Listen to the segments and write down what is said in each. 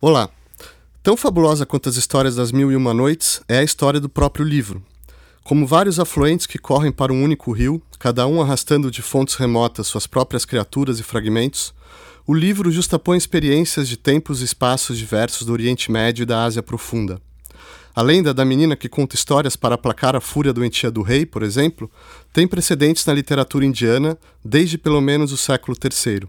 Olá! Tão fabulosa quanto as histórias das Mil e Uma Noites é a história do próprio livro. Como vários afluentes que correm para um único rio, cada um arrastando de fontes remotas suas próprias criaturas e fragmentos, o livro justapõe experiências de tempos e espaços diversos do Oriente Médio e da Ásia Profunda. A lenda da menina que conta histórias para aplacar a fúria doentia do rei, por exemplo, tem precedentes na literatura indiana desde pelo menos o século III.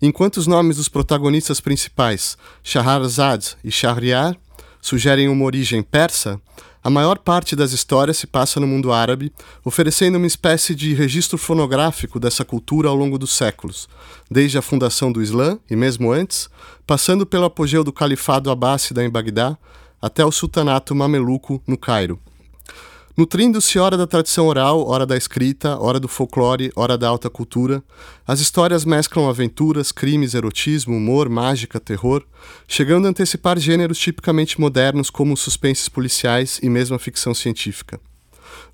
Enquanto os nomes dos protagonistas principais, Shahrazad e Shahriar, sugerem uma origem persa, a maior parte das histórias se passa no mundo árabe, oferecendo uma espécie de registro fonográfico dessa cultura ao longo dos séculos, desde a fundação do Islã e mesmo antes, passando pelo apogeu do califado abássida em Bagdá até o sultanato mameluco no Cairo. Nutrindo-se ora da tradição oral, ora da escrita, ora do folclore, ora da alta cultura, as histórias mesclam aventuras, crimes, erotismo, humor, mágica, terror, chegando a antecipar gêneros tipicamente modernos como os suspenses policiais e mesmo a ficção científica.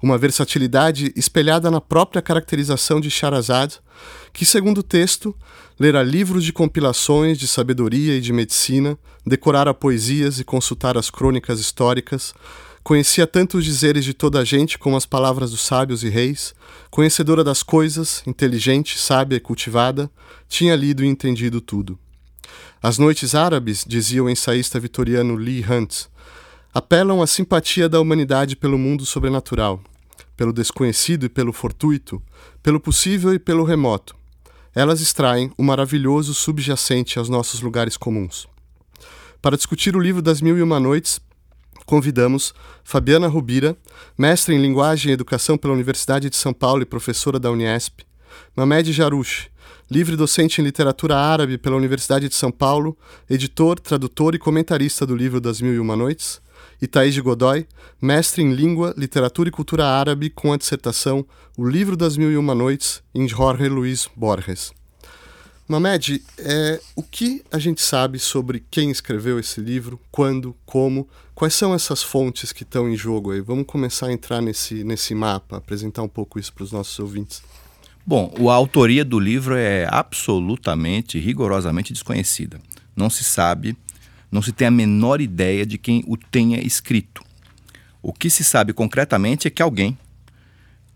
Uma versatilidade espelhada na própria caracterização de Sharazad, que, segundo o texto, lera livros de compilações de sabedoria e de medicina, decorara poesias e consultar as crônicas históricas, Conhecia tanto os dizeres de toda a gente como as palavras dos sábios e reis, conhecedora das coisas, inteligente, sábia e cultivada, tinha lido e entendido tudo. As noites árabes, dizia o ensaísta vitoriano Lee Hunt, apelam à simpatia da humanidade pelo mundo sobrenatural, pelo desconhecido e pelo fortuito, pelo possível e pelo remoto. Elas extraem o maravilhoso subjacente aos nossos lugares comuns. Para discutir o livro das Mil e Uma Noites, convidamos Fabiana Rubira, mestre em Linguagem e Educação pela Universidade de São Paulo e professora da Uniesp, Mamed Jarouche, livre docente em literatura árabe pela Universidade de São Paulo, editor, tradutor e comentarista do livro Das Mil e Uma Noites, e Thaís de Godoy, mestre em Língua, Literatura e Cultura Árabe com a dissertação O Livro das Mil e Uma Noites, em Jorge Luiz Borges. Mamed, é, o que a gente sabe sobre quem escreveu esse livro, quando, como, quais são essas fontes que estão em jogo aí? Vamos começar a entrar nesse, nesse mapa, apresentar um pouco isso para os nossos ouvintes. Bom, a autoria do livro é absolutamente, rigorosamente desconhecida. Não se sabe, não se tem a menor ideia de quem o tenha escrito. O que se sabe concretamente é que alguém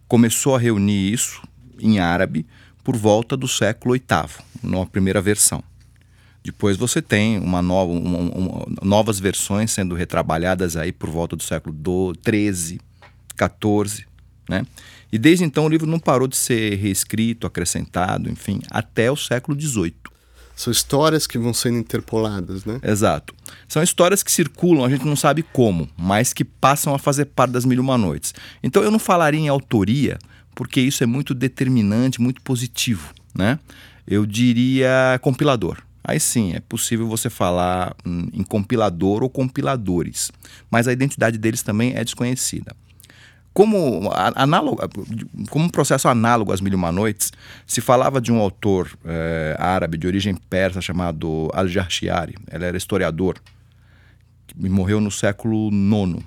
começou a reunir isso em árabe por volta do século VIII, na primeira versão. Depois você tem uma nova, uma, uma, novas versões sendo retrabalhadas aí por volta do século XIII, XIV, né? E desde então o livro não parou de ser reescrito, acrescentado, enfim, até o século XVIII. São histórias que vão sendo interpoladas, né? Exato. São histórias que circulam, a gente não sabe como, mas que passam a fazer parte das Mil e Uma Noites. Então eu não falaria em autoria, porque isso é muito determinante, muito positivo, né? Eu diria compilador. Aí sim, é possível você falar em compilador ou compiladores, mas a identidade deles também é desconhecida. Como, análogo, como um processo análogo às Mil e Uma Noites, se falava de um autor é, árabe de origem persa chamado Al-Jarshiari, ele era historiador, e morreu no século IX,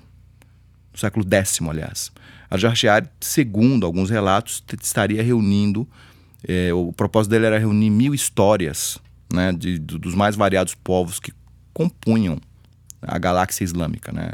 no século X, aliás. Al-Jarshiari, segundo alguns relatos, estaria reunindo, é, o propósito dele era reunir mil histórias né, de, dos mais variados povos que compunham a galáxia islâmica, né?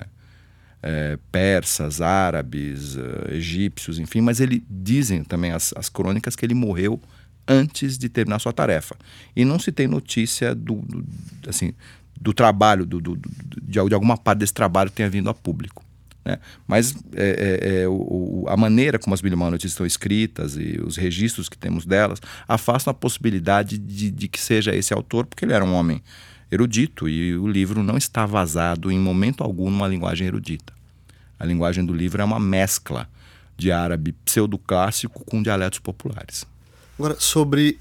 É, persas, árabes, uh, egípcios, enfim, mas ele dizem também as, as crônicas que ele morreu antes de terminar sua tarefa. E não se tem notícia do, do assim, do trabalho, do, do, de, de alguma parte desse trabalho tenha vindo a público. Né? Mas é, é, é, o, a maneira como as Billiman Notícias estão escritas e os registros que temos delas afastam a possibilidade de, de, que seja esse autor, porque ele era um homem erudito e o livro não está vazado em momento algum numa linguagem erudita. A linguagem do livro é uma mescla de árabe pseudoclássico com dialetos populares. Agora, sobre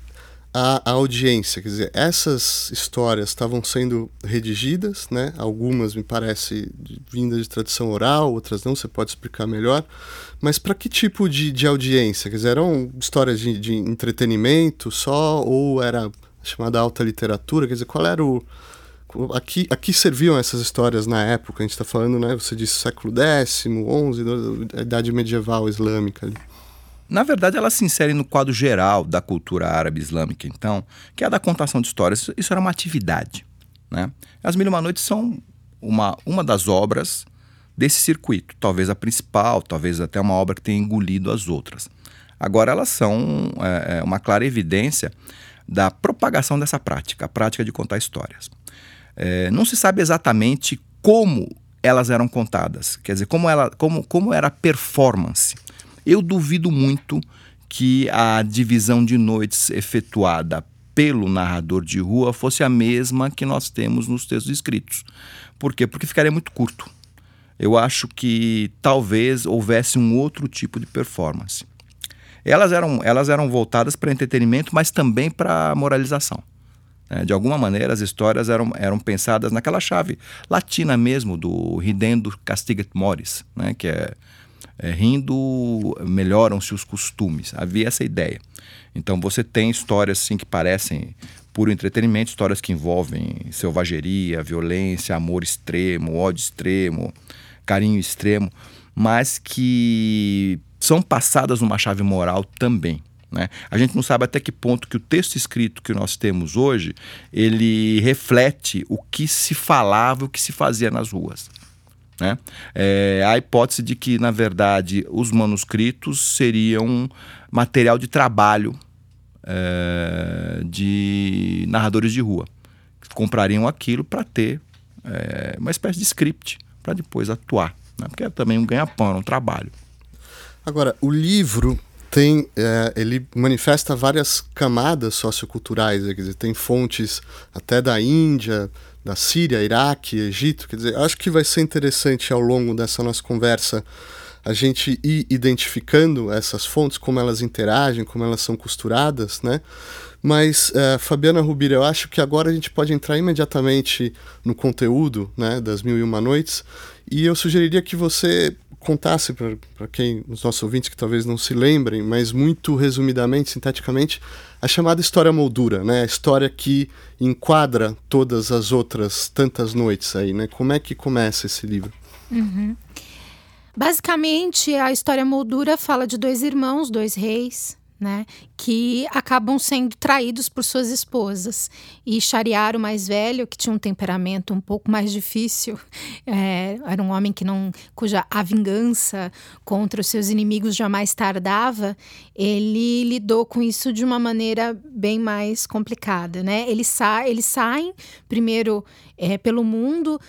a, a, audiência. Quer dizer, essas histórias estavam sendo redigidas, né? Algumas me parece vindas de tradição oral, outras não, você pode explicar melhor. Mas para que tipo de, de audiência? Quer dizer, eram histórias de, de entretenimento só ou era chamada alta literatura? Quer dizer, qual era o aqui, aqui serviam essas histórias na época, a gente está falando, né? Você disse século X, XI, a idade medieval islâmica ali. Na verdade, ela se insere no quadro geral da cultura árabe islâmica, então, que é a da contação de histórias. Isso era uma atividade. Né? As Mil e Uma Noites são uma, uma das obras desse circuito, talvez a principal, talvez até uma obra que tenha engolido as outras. Agora, elas são é, é uma clara evidência da propagação dessa prática, a prática de contar histórias. É, não se sabe exatamente como elas eram contadas, quer dizer, como, ela, como, como era a performance. Eu duvido muito que a divisão de noites efetuada pelo narrador de rua fosse a mesma que nós temos nos textos escritos. Por quê? Porque ficaria muito curto. Eu acho que talvez houvesse um outro tipo de performance. Elas eram, elas eram voltadas para entretenimento, mas também para moralização. É, de alguma maneira, as histórias eram, eram pensadas naquela chave latina mesmo, do ridendo castigat mores, né? que é, é rindo melhoram-se os costumes. Havia essa ideia. Então você tem histórias assim que parecem puro entretenimento, histórias que envolvem selvageria, violência, amor extremo, ódio extremo, carinho extremo, mas que são passadas numa chave moral também. Né? A gente não sabe até que ponto que o texto escrito que nós temos hoje ele reflete o que se falava, o que se fazia nas ruas. Né? É, a hipótese de que, na verdade, os manuscritos seriam material de trabalho é, de narradores de rua. Que comprariam aquilo para ter é, uma espécie de script para depois atuar. Né? Porque é também um ganha-pão, um trabalho. Agora, o livro tem é, ele manifesta várias camadas socioculturais, quer dizer, tem fontes até da Índia, da Síria, Iraque, Egito, quer dizer, acho que vai ser interessante ao longo dessa nossa conversa a gente ir identificando essas fontes, como elas interagem, como elas são costuradas, né? Mas, uh, Fabiana Rubira, eu acho que agora a gente pode entrar imediatamente no conteúdo né, das Mil e Uma Noites e eu sugeriria que você contasse para quem, os nossos ouvintes que talvez não se lembrem, mas muito resumidamente, sinteticamente, a chamada história moldura, né? A história que enquadra todas as outras tantas noites aí, né? Como é que começa esse livro? Uhum. Basicamente, a história moldura fala de dois irmãos, dois reis, né, que acabam sendo traídos por suas esposas. E Shariar, o mais velho, que tinha um temperamento um pouco mais difícil, é, era um homem que não, cuja a vingança contra os seus inimigos jamais tardava, ele lidou com isso de uma maneira bem mais complicada. Né? Eles, sa eles saem primeiro é, pelo mundo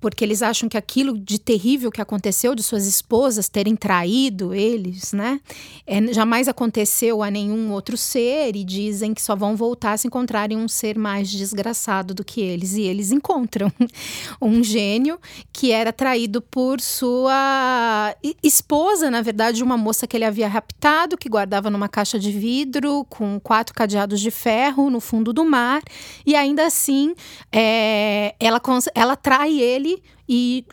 porque eles acham que aquilo de terrível que aconteceu de suas esposas terem traído eles, né, é, jamais aconteceu a nenhum outro ser e dizem que só vão voltar se encontrarem um ser mais desgraçado do que eles. E eles encontram um gênio que era traído por sua esposa, na verdade, uma moça que ele havia raptado, que guardava numa caixa de vidro com quatro cadeados de ferro no fundo do mar. E ainda assim é, ela ela trai ele e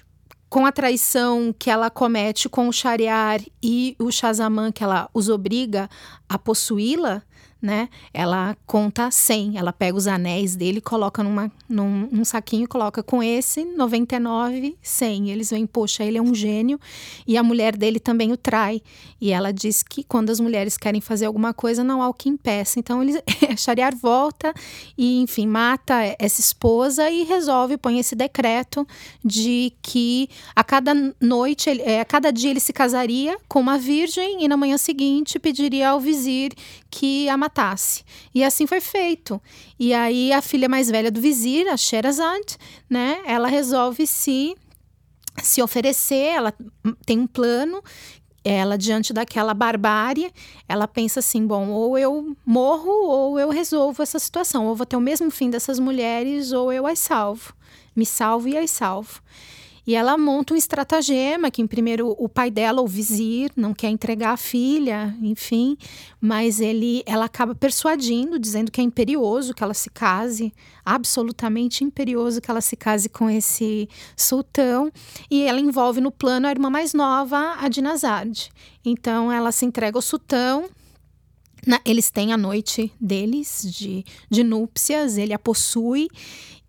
com a traição que ela comete com o Shariar e o Shazamã que ela os obriga a possuí-la, né? Ela conta 100, ela pega os anéis dele, coloca numa, num, num saquinho, coloca com esse 99, 100. Eles veem, poxa, ele é um gênio e a mulher dele também o trai. E ela diz que quando as mulheres querem fazer alguma coisa, não há o que impeça. Então, ele, Shariar volta e, enfim, mata essa esposa e resolve, põe esse decreto de que a cada noite, é, a cada dia ele se casaria com uma virgem e na manhã seguinte pediria ao vizir que a matasse. E assim foi feito. E aí a filha mais velha do vizir, a Sherazade, né, ela resolve se se oferecer, ela tem um plano ela diante daquela barbárie, ela pensa assim, bom, ou eu morro ou eu resolvo essa situação, ou vou ter o mesmo fim dessas mulheres ou eu as salvo. Me salvo e as salvo. E ela monta um estratagema que, em primeiro, o pai dela, o vizir, não quer entregar a filha, enfim, mas ele, ela acaba persuadindo, dizendo que é imperioso que ela se case, absolutamente imperioso que ela se case com esse sultão. E ela envolve no plano a irmã mais nova, a Dinazade. Então, ela se entrega ao sultão, na, eles têm a noite deles de, de núpcias, ele a possui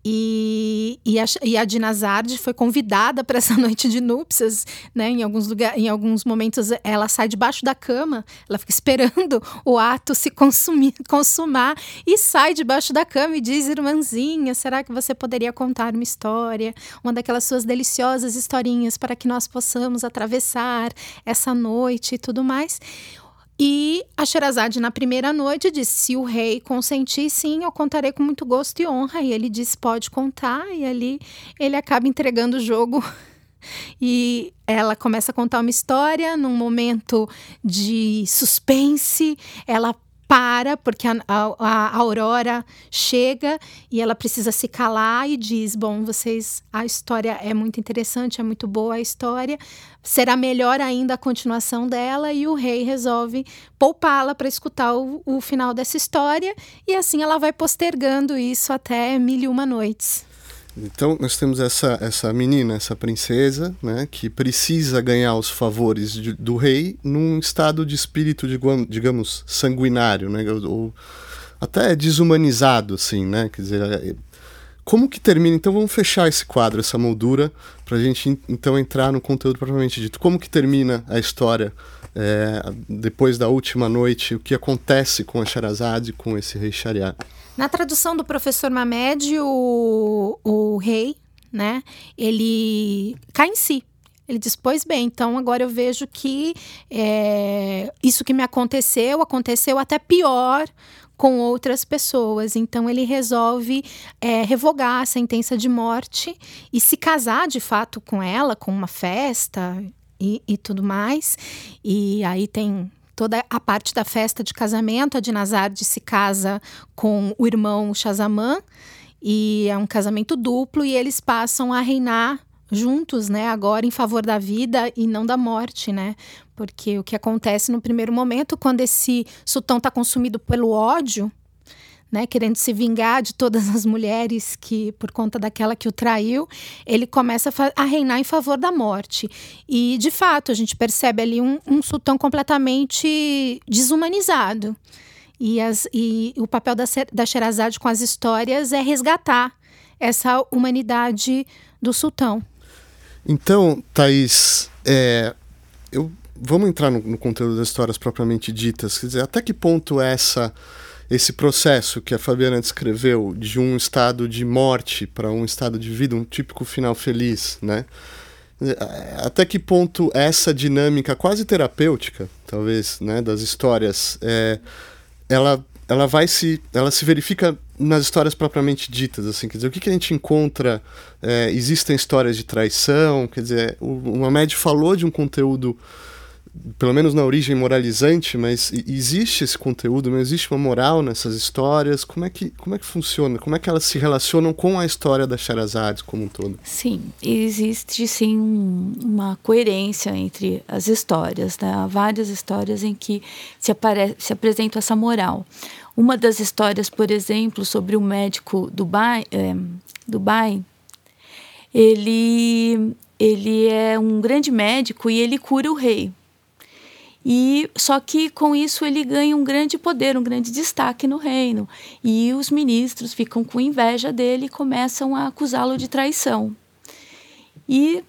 E, e, a, e a Dinazard foi convidada para essa noite de núpcias, né? Em alguns lugares, em alguns momentos ela sai debaixo da cama, ela fica esperando o ato se consumir, consumar e sai debaixo da cama e diz: "Irmãzinha, será que você poderia contar uma história, uma daquelas suas deliciosas historinhas para que nós possamos atravessar essa noite e tudo mais?" E a Sherazade, na primeira noite, disse: se o rei consentir, sim, eu contarei com muito gosto e honra. E ele disse: pode contar. E ali ele acaba entregando o jogo. E ela começa a contar uma história num momento de suspense. Ela para, porque a, a, a, Aurora chega e ela precisa se calar e diz: Bom, vocês, a história é muito interessante, é muito boa a história, será melhor ainda a continuação dela. E o rei resolve poupá-la para escutar o, o final dessa história, e assim ela vai postergando isso até mil e uma noites. Então nós temos essa, essa menina, essa princesa, né, que precisa ganhar os favores de, do rei num estado de espírito, digamos, sanguinário, né, ou até desumanizado, assim, né, quer dizer, é, como que termina? Então vamos fechar esse quadro, essa moldura, para a gente então entrar no conteúdo propriamente dito. Como que termina a história é, depois da última noite? O que acontece com a Sherazade, com esse rei Shariar? Na tradução do professor Mamed, o, o rei, né, ele cai em si. Ele diz: Pois bem, então agora eu vejo que é, isso que me aconteceu, aconteceu até pior com outras pessoas. Então ele resolve é, revogar a sentença de morte e se casar de fato com ela, com uma festa e, e tudo mais. E aí tem toda a parte da festa de casamento. A Dinazarde se casa com o irmão Shazamã e é um casamento duplo e eles passam a reinar juntos, né, agora em favor da vida e não da morte, né? Porque o que acontece no primeiro momento, quando esse sultão está consumido pelo ódio, né, querendo se vingar de todas as mulheres que, por conta daquela que o traiu, ele começa a, reinar em favor da morte. E, de fato, a gente percebe ali um, um sultão completamente desumanizado. E, as, e o papel da, da Sherazade com as histórias é resgatar essa humanidade do sultão. Então, Thaís, é, eu, vamos entrar no, no conteúdo das histórias propriamente ditas. Quer dizer, até que ponto essa esse processo que a Fabiana descreveu de um estado de morte para um estado de vida, um típico final feliz, né? Até que ponto essa dinâmica quase terapêutica, talvez, né, das histórias, é, ela, ela vai se, ela se verifica nas histórias propriamente ditas, assim, quer dizer, o que, que a gente encontra? É, existem histórias de traição, quer dizer, o, o Mamed falou de um conteúdo pelo menos na origem moralizante, mas existe esse conteúdo, não existe uma moral nessas histórias? Como é que, como é que funciona? Como é que elas se relacionam com a história da Sherazade como um todo? Sim, existe sim um, uma coerência entre as histórias. Né? Há várias histórias em que se, apare se apresenta essa moral. Uma das histórias, por exemplo, sobre o médico Dubai, é, Dubai ele, ele é um grande médico e ele cura o rei. E só que com isso ele ganha um grande poder, um grande destaque no reino. E os ministros ficam com inveja dele e começam a acusá-lo de traição. E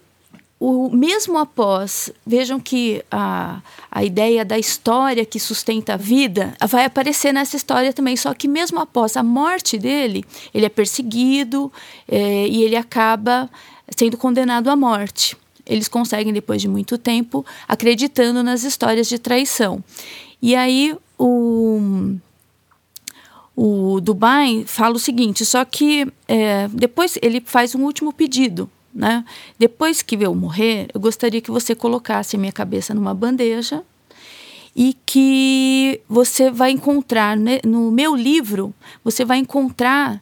o mesmo após, vejam que a, a ideia da história que sustenta a vida vai aparecer nessa história também, só que mesmo após a morte dele, ele é perseguido é, e ele acaba sendo condenado à morte eles conseguem, depois de muito tempo, acreditando nas histórias de traição. E aí o, o Dubai fala o seguinte: só que é, depois ele faz um último pedido. Né? Depois que eu morrer, eu gostaria que você colocasse a minha cabeça numa bandeja e que você vai encontrar né, no meu livro, você vai encontrar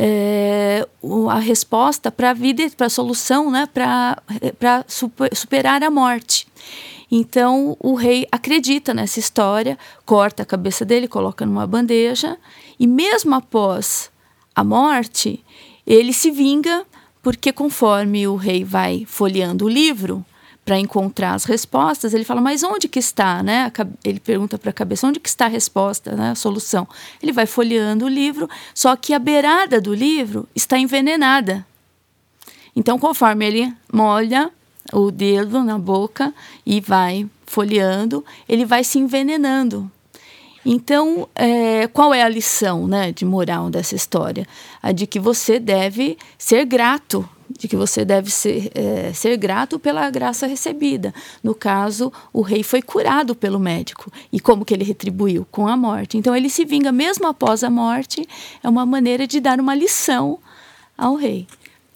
é, a resposta para a vida, para a solução, né, para superar a morte. Então o rei acredita nessa história, corta a cabeça dele, coloca numa bandeja e mesmo após a morte, ele se vinga porque conforme o rei vai folheando o livro, para encontrar as respostas, ele fala, mas onde que está, né? Ele pergunta para a cabeça, onde que está a resposta, né? A solução. Ele vai folheando o livro, só que a beirada do livro está envenenada. Então, conforme ele molha o dedo na boca e vai folheando, ele vai se envenenando. Então, é, qual é a lição né, de moral dessa história? A de que você deve ser grato de que você deve ser, é, ser grato pela graça recebida. No caso, o rei foi curado pelo médico. E como que ele retribuiu? Com a morte. Então, ele se vinga mesmo após a morte. É uma maneira de dar uma lição ao rei.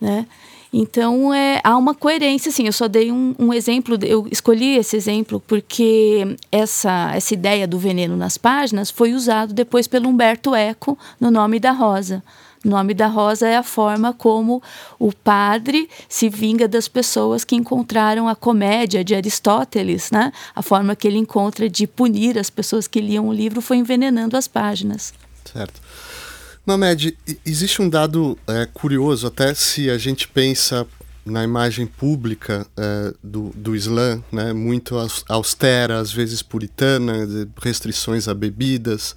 Né? Então, é, há uma coerência, assim, eu só dei um, um, exemplo, eu escolhi esse exemplo porque essa, essa ideia do veneno nas páginas foi usado depois pelo Humberto Eco no Nome da Rosa. O nome da rosa é a forma como o padre se vinga das pessoas que encontraram a comédia de Aristóteles, né? A forma que ele encontra de punir as pessoas que liam o livro foi envenenando as páginas. Certo. Mamed, existe um dado é, curioso, até se a gente pensa na imagem pública é, do, do Islã, né, muito austera, às vezes puritana, restrições a bebidas,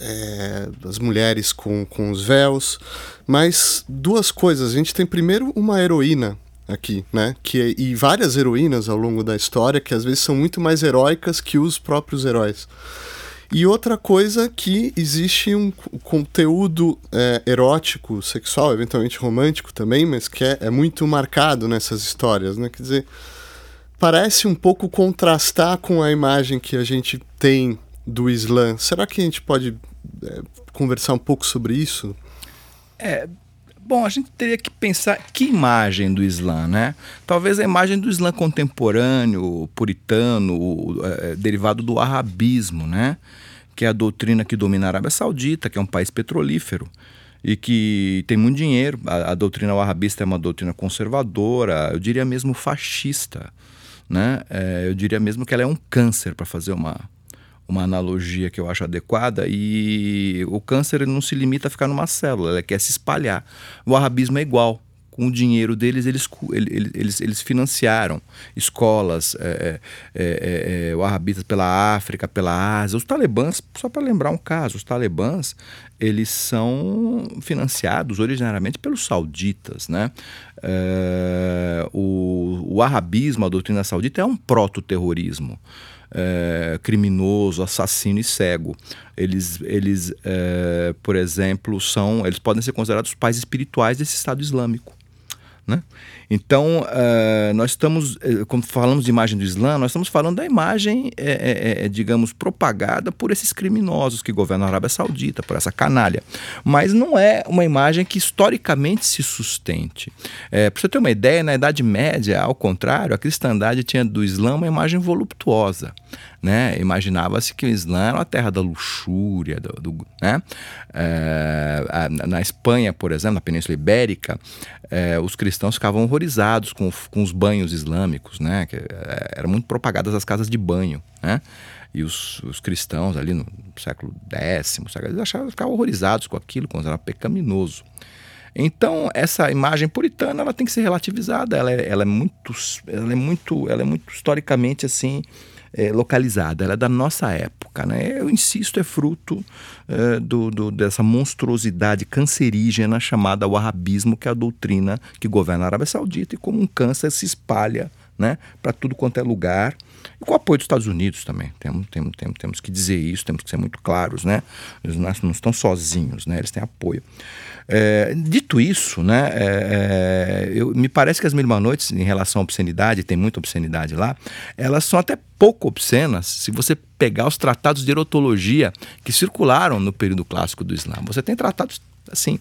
é, as mulheres com, com os véus. Mas duas coisas. A gente tem primeiro uma heroína aqui, né? Que, é, e várias heroínas ao longo da história que às vezes são muito mais heróicas que os próprios heróis. E outra coisa que existe um conteúdo é, erótico, sexual, eventualmente romântico também, mas que é, é muito marcado nessas histórias, né? Quer dizer, parece um pouco contrastar com a imagem que a gente tem do Islã. Será que a gente pode conversar um pouco sobre isso? É, Bom, a gente teria que pensar que imagem do Islã, né? Talvez a imagem do Islã contemporâneo, puritano, é, derivado do arabismo, né? Que é a doutrina que domina a Arábia Saudita, que é um país petrolífero e que tem muito dinheiro. A, a doutrina arabista é uma doutrina conservadora, eu diria mesmo fascista, né? É, eu diria mesmo que ela é um câncer para fazer uma uma analogia que eu acho adequada, e o câncer não se limita a ficar numa célula, ele quer se espalhar. O arabismo é igual. Com o dinheiro deles, eles, eles, eles financiaram escolas, é, é, é, é pela África, pela Ásia. Os talibãs, só para lembrar um caso, os talibãs, eles são financiados originariamente pelos sauditas, né? É, o, o arabismo, a doutrina saudita, é um proto-terrorismo é, criminoso, assassino e cego. Eles, eles é, por exemplo, são, eles podem ser considerados os pais espirituais desse Estado Islâmico. Né? Então, uh, nós estamos, eh, quando falamos de imagem do Islã, nós estamos falando da imagem, é, é, digamos, propagada por esses criminosos que governam a Arábia Saudita, por essa canalha. Mas não é uma imagem que historicamente se sustente. É, Para você ter uma ideia, na Idade Média, ao contrário, a cristandade tinha do Islã uma imagem voluptuosa. Né? Imaginava-se que o Islã era uma terra da luxúria, do, do né? Na Espanha, por exemplo, na Península Ibérica, os cristãos ficavam horrorizados com, com os banhos islâmicos, né? Que, é, eram muito propagadas as casas de banho, né? E os, os cristãos ali no século X, século, eles achavam, ficavam horrorizados com aquilo, quando era pecaminoso. Então, essa imagem puritana ela tem que ser relativizada, ela é, ela é, muito, ela é, muito, ela é muito historicamente assim é, localizada, ela é da nossa época. Né? Eu insisto, é fruto é, do, do, dessa monstruosidade cancerígena chamada wahhabismo, que é a doutrina que governa a Arábia Saudita, e como um câncer se espalha né, para tudo quanto é lugar. E com o apoio dos Estados Unidos também. Temos, temos, temos, temos que dizer isso, temos que ser muito claros. Né? Eles não estão sozinhos, né? eles têm apoio. É, dito isso, né, é, eu, me parece que as Mil Uma Noites, em relação à obscenidade, tem muita obscenidade lá, elas são até pouco obscenas se você pegar os tratados de erotologia que circularam no período clássico do Islã. Você tem tratados, assim,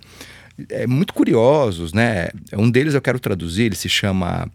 é, muito curiosos, né? Um deles eu quero traduzir, ele se chama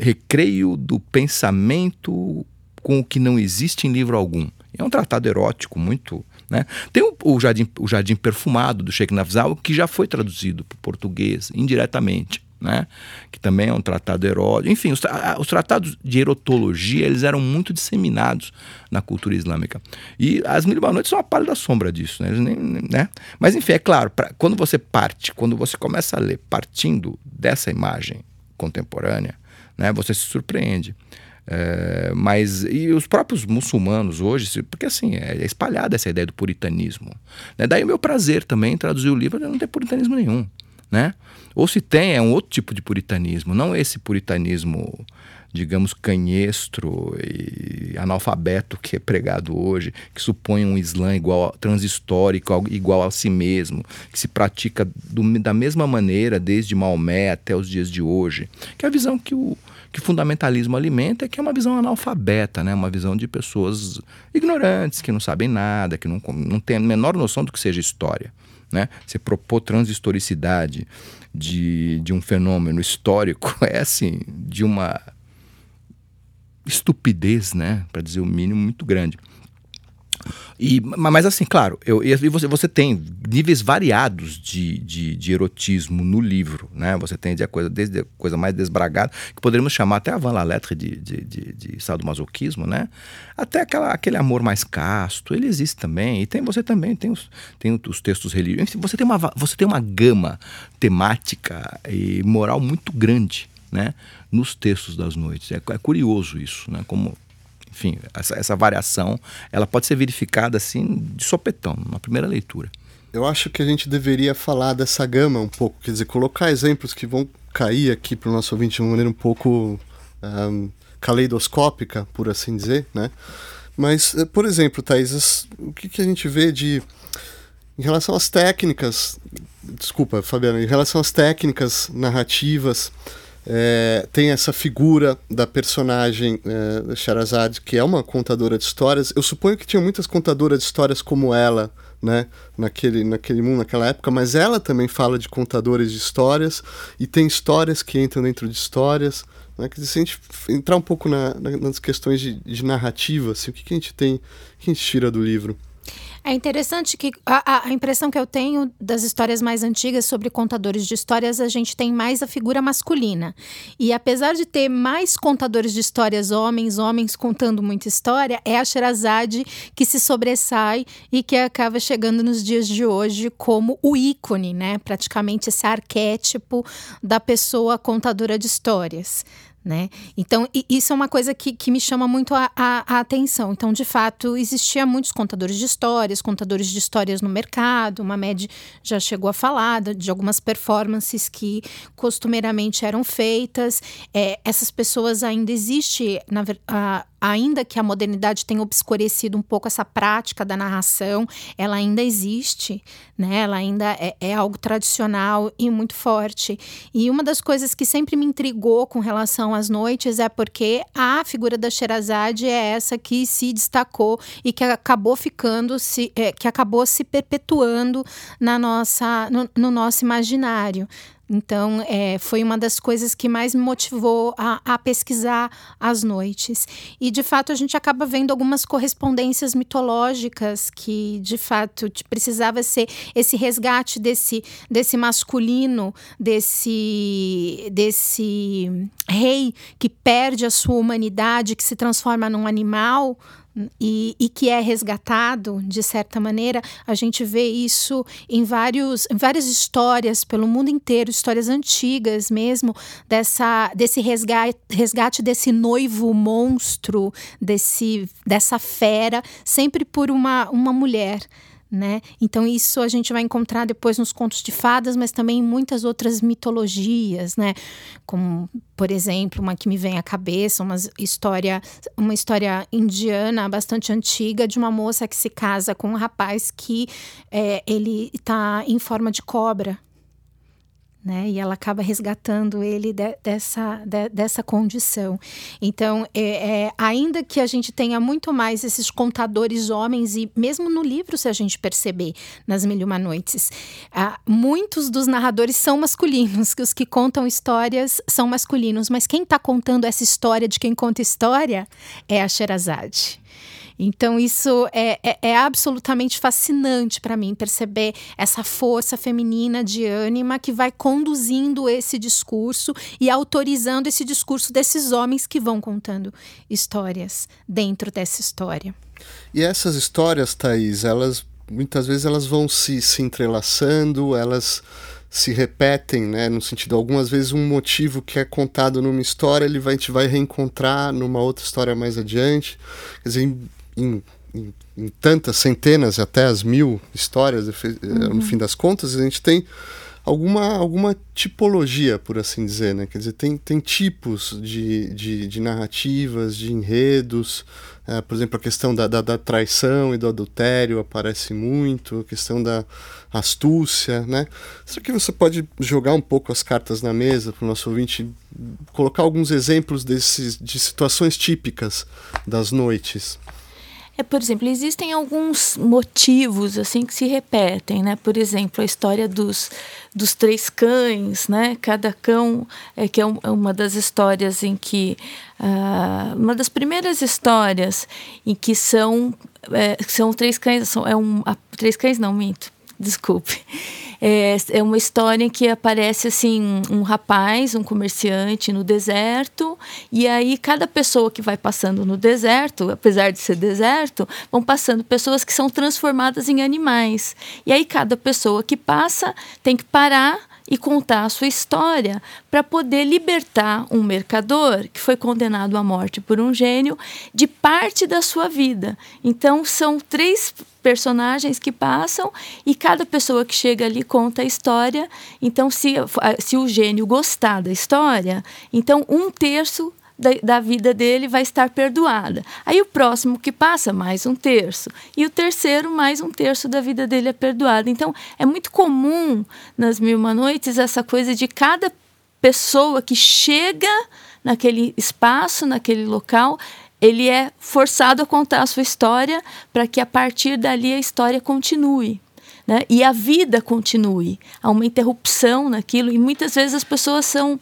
Recreio do Pensamento com o que não existe em livro algum. É um tratado erótico muito né? Tem o, o, Jardim, o Jardim Perfumado, do Sheikh Nafzal, que já foi traduzido para o português, indiretamente. Né? que também é um tratado erótico. Enfim, os, os, tratados de erotologia eles eram muito disseminados na cultura islâmica. E as Mil Noites são uma pálida sombra disso. Né? Nem, né? Mas, enfim, é claro, pra, quando você parte, quando você começa a ler partindo dessa imagem contemporânea, né? Você se surpreende. É, mas e os próprios muçulmanos hoje, porque assim, é espalhada essa ideia do puritanismo. Né? Daí o meu prazer também em traduzir o livro não tem puritanismo nenhum. Né? Ou se tem, é um outro tipo de puritanismo, não esse puritanismo, digamos, canhestro e analfabeto que é pregado hoje, que supõe um Islã igual transhistórico, igual a si mesmo, que se pratica do, da mesma maneira desde Maomé até os dias de hoje, que é a visão que o, que fundamentalismo alimenta é que é uma visão analfabeta, né? uma visão de pessoas ignorantes, que não sabem nada, que não, não têm a menor noção do que seja história. Né? Você propor transhistoricidade de, de um fenômeno histórico é assim, de uma estupidez, né? para dizer o mínimo, muito grande. E, mas assim, claro, eu, e você, você tem níveis variados de, de, de, erotismo no livro, né? Você tem a coisa, desde a coisa mais desbragada, que poderíamos chamar até a van la lettre de, de, de, de sadomasoquismo, né? Até aquela, aquele amor mais casto, ele existe também. E tem você também, tem os, tem os textos religiosos. Você tem, uma, você tem uma gama temática e moral muito grande, né? Nos textos das noites. É, é curioso isso, né? Como enfim, essa, essa variação, ela pode ser verificada assim de sopetão, na primeira leitura. Eu acho que a gente deveria falar dessa gama um pouco, quer dizer, colocar exemplos que vão cair aqui para o nosso ouvinte de uma maneira um pouco um, caleidoscópica, por assim dizer, né? Mas, eh, por exemplo, Thaís, o que, que a gente vê de. Em relação às técnicas. Desculpa, Fabiana, em relação às técnicas narrativas, é, tem essa figura da personagem é, Sherazade, que é uma contadora de histórias. Eu suponho que tinha muitas contadoras de histórias como ela, né, naquele, naquele mundo, naquela época, mas ela também fala de contadores de histórias e tem histórias que entram dentro de histórias. Né, que se a gente entrar um pouco na, nas questões de, de narrativa, assim, o que, que a gente tem, o que a gente tira do livro? É interessante que a, a, impressão que eu tenho das histórias mais antigas sobre contadores de histórias, a gente tem mais a figura masculina. E apesar de ter mais contadores de histórias homens, homens contando muita história, é a Sherazade que se sobressai e que acaba chegando nos dias de hoje como o ícone, né? Praticamente esse arquétipo da pessoa contadora de histórias. Né? Então, isso é uma coisa que, que me chama muito a, a, a, atenção. Então, de fato, existia muitos contadores de histórias, contadores de histórias no mercado. Uma média já chegou a falar de algumas performances que costumeiramente eram feitas. É, essas pessoas ainda existem, na, a, ainda que a modernidade tenha obscurecido um pouco essa prática da narração, ela ainda existe, né? Ela ainda é, é, algo tradicional e muito forte. E uma das coisas que sempre me intrigou com relação às noites é porque a figura da Sherazade é essa que se destacou e que acabou ficando, se, é, que acabou se perpetuando na nossa, no, no nosso imaginário. Então, é, foi uma das coisas que mais me motivou a, a, pesquisar as noites. E, de fato, a gente acaba vendo algumas correspondências mitológicas que, de fato, precisava ser esse resgate desse, desse masculino, desse, desse rei que perde a sua humanidade, que se transforma num animal e, e, que é resgatado de certa maneira, a gente vê isso em, vários, em várias histórias pelo mundo inteiro, histórias antigas mesmo, dessa, desse resgate, resgate desse noivo monstro, desse, dessa fera, sempre por uma, uma mulher né? Então isso a gente vai encontrar depois nos contos de fadas, mas também em muitas outras mitologias, né? Como, por exemplo, uma que me vem à cabeça, uma história, uma história indiana bastante antiga de uma moça que se casa com um rapaz que é, ele está em forma de cobra, né? E ela acaba resgatando ele de, dessa, de, dessa condição. Então, é, é, ainda que a gente tenha muito mais esses contadores homens, e mesmo no livro, se a gente perceber, nas Mil e Uma Noites, ah, muitos dos narradores são masculinos, que os que contam histórias são masculinos, mas quem está contando essa história de quem conta história é a Sherazade. Então, isso é, é, é absolutamente fascinante para mim perceber essa força feminina de ânima que vai conduzindo esse discurso e autorizando esse discurso desses homens que vão contando histórias dentro dessa história. E essas histórias, Thaís, elas muitas vezes elas vão se, se entrelaçando, elas se repetem, né? No sentido, algumas vezes um motivo que é contado numa história, ele vai, gente vai reencontrar numa outra história mais adiante. Quer dizer, em, em, em, tantas centenas, até as mil histórias, uhum. no fim das contas, a gente tem alguma, alguma tipologia, por assim dizer, né? Quer dizer, tem, tem tipos de, de, de narrativas, de enredos. É, por exemplo, a questão da, da, da, traição e do adultério aparece muito, a questão da astúcia, né? Será que você pode jogar um pouco as cartas na mesa para o nosso ouvinte, colocar alguns exemplos desses, de situações típicas das noites? É, por exemplo, existem alguns motivos assim que se repetem, né? Por exemplo, a história dos, dos três cães, né? Cada cão é que é, um, é uma das histórias em que uh, uma das primeiras histórias em que são é, são três cães, são é um a, três cães não minto, desculpe é, é uma história em que aparece assim um rapaz, um comerciante no deserto, e aí cada pessoa que vai passando no deserto, apesar de ser deserto, vão passando pessoas que são transformadas em animais. E aí cada pessoa que passa tem que parar e contar a sua história para poder libertar um mercador que foi condenado à morte por um gênio de parte da sua vida. Então são três personagens que passam e cada pessoa que chega ali conta a história. Então, se, se o gênio gostar da história, então um terço da, da, vida dele vai estar perdoada. Aí o próximo que passa, mais um terço. E o terceiro, mais um terço da vida dele é perdoada. Então, é muito comum nas Mil Uma Noites essa coisa de cada pessoa que chega naquele espaço, naquele local, ele é forçado a contar a sua história para que a partir dali a história continue. Né? E a vida continue. Há uma interrupção naquilo, e muitas vezes as pessoas são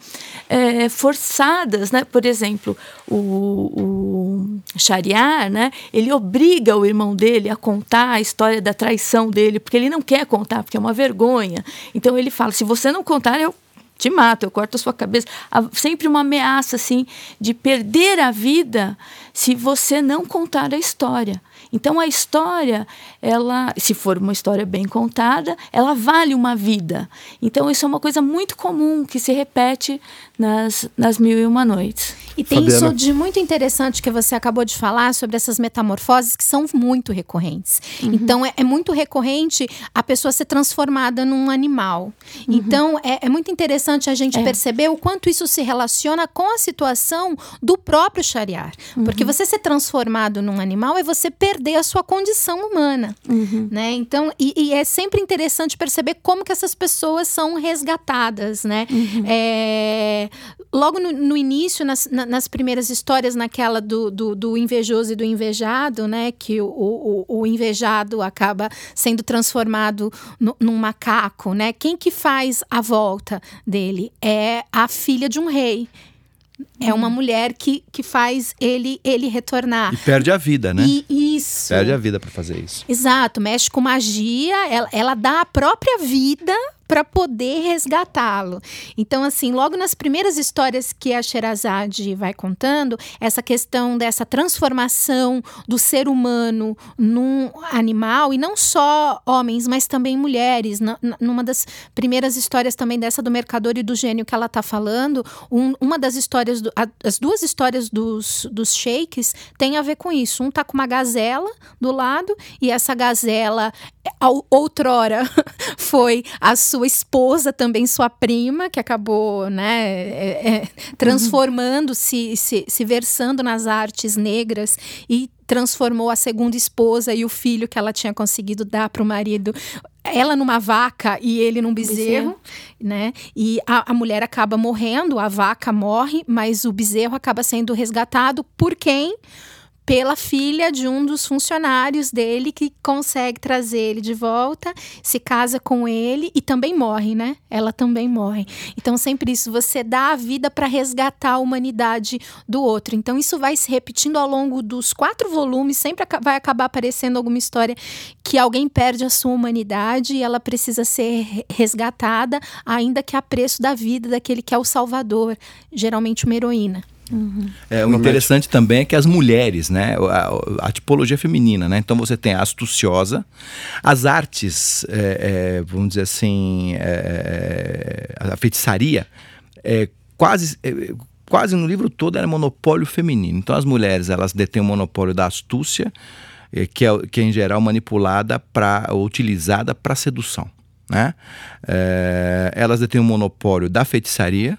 é, forçadas, né? por exemplo, o, o Shariar, né? ele obriga o irmão dele a contar a história da traição dele, porque ele não quer contar, porque é uma vergonha. Então ele fala: se você não contar, eu te mato, eu corto a sua cabeça. Há sempre uma ameaça assim de perder a vida se você não contar a história. Então a história, ela, se for uma história bem contada, ela vale uma vida. Então isso é uma coisa muito comum que se repete nas, nas mil e uma noites. E tem Fabiana. isso de muito interessante que você acabou de falar sobre essas metamorfoses que são muito recorrentes. Uhum. Então é, é, muito recorrente a pessoa ser transformada num animal. Uhum. Então é, é, muito interessante a gente é. perceber o quanto isso se relaciona com a situação do próprio Shariar. Uhum. Porque você ser transformado num animal é você perder a sua condição humana. Uhum. Né? Então, e, e, é sempre interessante perceber como que essas pessoas são resgatadas. Né? Uhum. Logo no, no início, nas, na, nas primeiras histórias, naquela do, do, do, invejoso e do invejado, né? Que o, o, o invejado acaba sendo transformado no, num macaco, né? Quem que faz a volta dele? É a filha de um rei. É uma hum. mulher que, que faz ele ele retornar. E perde a vida, né? E, isso. Perde a vida para fazer isso. Exato. Mexe com magia, ela, ela dá a própria vida para poder resgatá-lo. Então, assim, logo nas primeiras histórias que a Sherazade vai contando, essa questão dessa transformação do ser humano num animal, e não só homens, mas também mulheres. Na, numa das primeiras histórias também dessa do Mercador e do Gênio que ela está falando, um, uma das histórias, do, a, as duas histórias dos, dos sheiks tem a ver com isso. Um tá com uma gazela do lado, e essa gazela, outrora, foi a sua esposa, também sua prima, que acabou né, é, é, transformando, se, se, se versando nas artes negras e transformou a segunda esposa e o filho que ela tinha conseguido dar para o marido ela numa vaca e ele num bezerro, bezerro. né? E a, a, mulher acaba morrendo, a vaca morre, mas o bezerro acaba sendo resgatado por quem? Pela filha de um dos funcionários dele que consegue trazer ele de volta, se casa com ele e também morre, né? Ela também morre. Então, sempre isso, você dá a vida para resgatar a humanidade do outro. Então, isso vai se repetindo ao longo dos quatro volumes, sempre vai acabar aparecendo alguma história que alguém perde a sua humanidade e ela precisa ser resgatada, ainda que a preço da vida daquele que é o salvador, geralmente uma heroína. Uhum. É, o interessante também é que as mulheres, né, a, a, tipologia feminina, né, então você tem a astuciosa, as artes, é, é, vamos dizer assim, é, é, a feitiçaria, é, quase, quase no livro todo era monopólio feminino. Então as mulheres elas detêm o monopólio da astúcia, que é, que é em geral manipulada para utilizada para sedução. Né? elas detêm o monopólio da feitiçaria,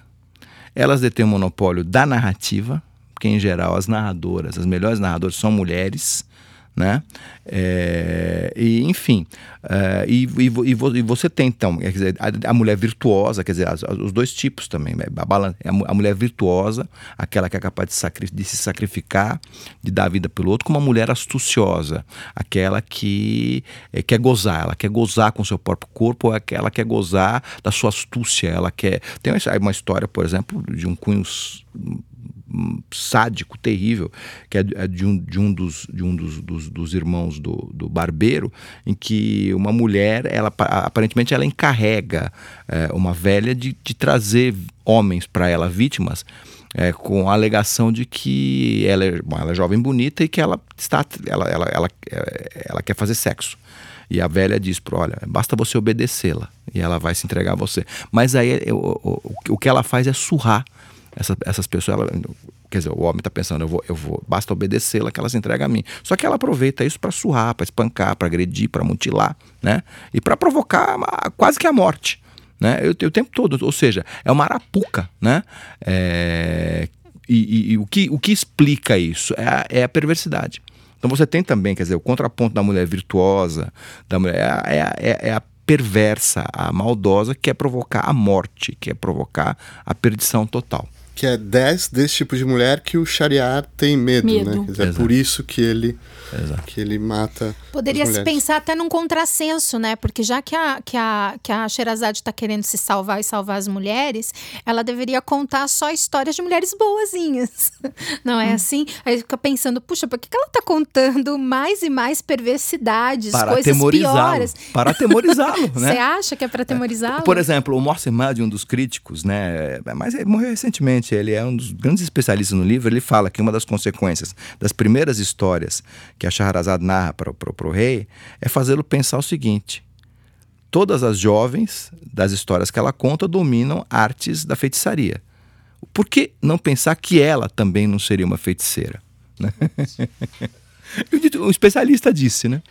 elas detêm o monopólio da narrativa, porque em geral as narradoras, as melhores narradoras são mulheres, né? É, e, enfim, é, e, e, e, você tem então quer dizer, a, a mulher virtuosa, quer dizer, as, os dois tipos também. Né? A, a, mulher virtuosa, aquela que é capaz de, sacri, de, se sacrificar, de dar a vida pelo outro, como a mulher astuciosa, aquela que é, quer gozar, ela quer gozar com seu próprio corpo, aquela que quer gozar da sua astúcia, ela quer. Tem uma história, por exemplo, de um cunho sádico, terrível, que é, é de um, de um, dos, de um dos, dos, dos irmãos do, do barbeiro, em que uma mulher, ela aparentemente ela encarrega é, uma velha de, de trazer homens para ela, vítimas, é, com a alegação de que ela é, bom, ela é jovem bonita e que ela está ela, ela, ela, ela quer fazer sexo. E a velha diz para olha, basta você obedecê-la e ela vai se entregar a você. Mas aí o, o, o que ela faz é surrar essa, essas pessoas, ela, quer dizer, o homem está pensando, eu vou, eu vou, basta obedecê-la que ela se entrega a mim. Só que ela aproveita isso para surrar, para espancar, para agredir, para mutilar, né? E para provocar quase que a morte, né? O, o tempo todo, ou seja, é uma arapuca, né? É, e, e, e, o, que, o que explica isso é a, é a perversidade. Então você tem também, quer dizer, o contraponto da mulher virtuosa, da mulher é, é, é, é a perversa, a maldosa, que é provocar a morte, que é provocar a perdição total que é 10 desse tipo de mulher que o Shariar tem medo, né? medo. né? Dizer, é por isso que ele Exato. que ele mata. Poderia se pensar até num contrassenso, né? Porque já que a, que a, que a Sherazade está querendo se salvar e salvar as mulheres, ela deveria contar só histórias de mulheres boazinhas. Não é hum. assim? Aí fica pensando, puxa, por que, que ela está contando mais e mais perversidades, para coisas piores? Para atemorizá-lo, né? Você acha que é para atemorizá-lo? Por exemplo, o Morsemad, um dos críticos, né? Mas ele morreu recentemente, ele é um dos grandes especialistas no livro, ele fala que uma das consequências das primeiras histórias que a Shahrazad narra para o rei é fazê-lo pensar o seguinte: todas as jovens das histórias que ela conta dominam artes da feitiçaria. Por que não pensar que ela também não seria uma feiticeira? Né? um especialista disse, né?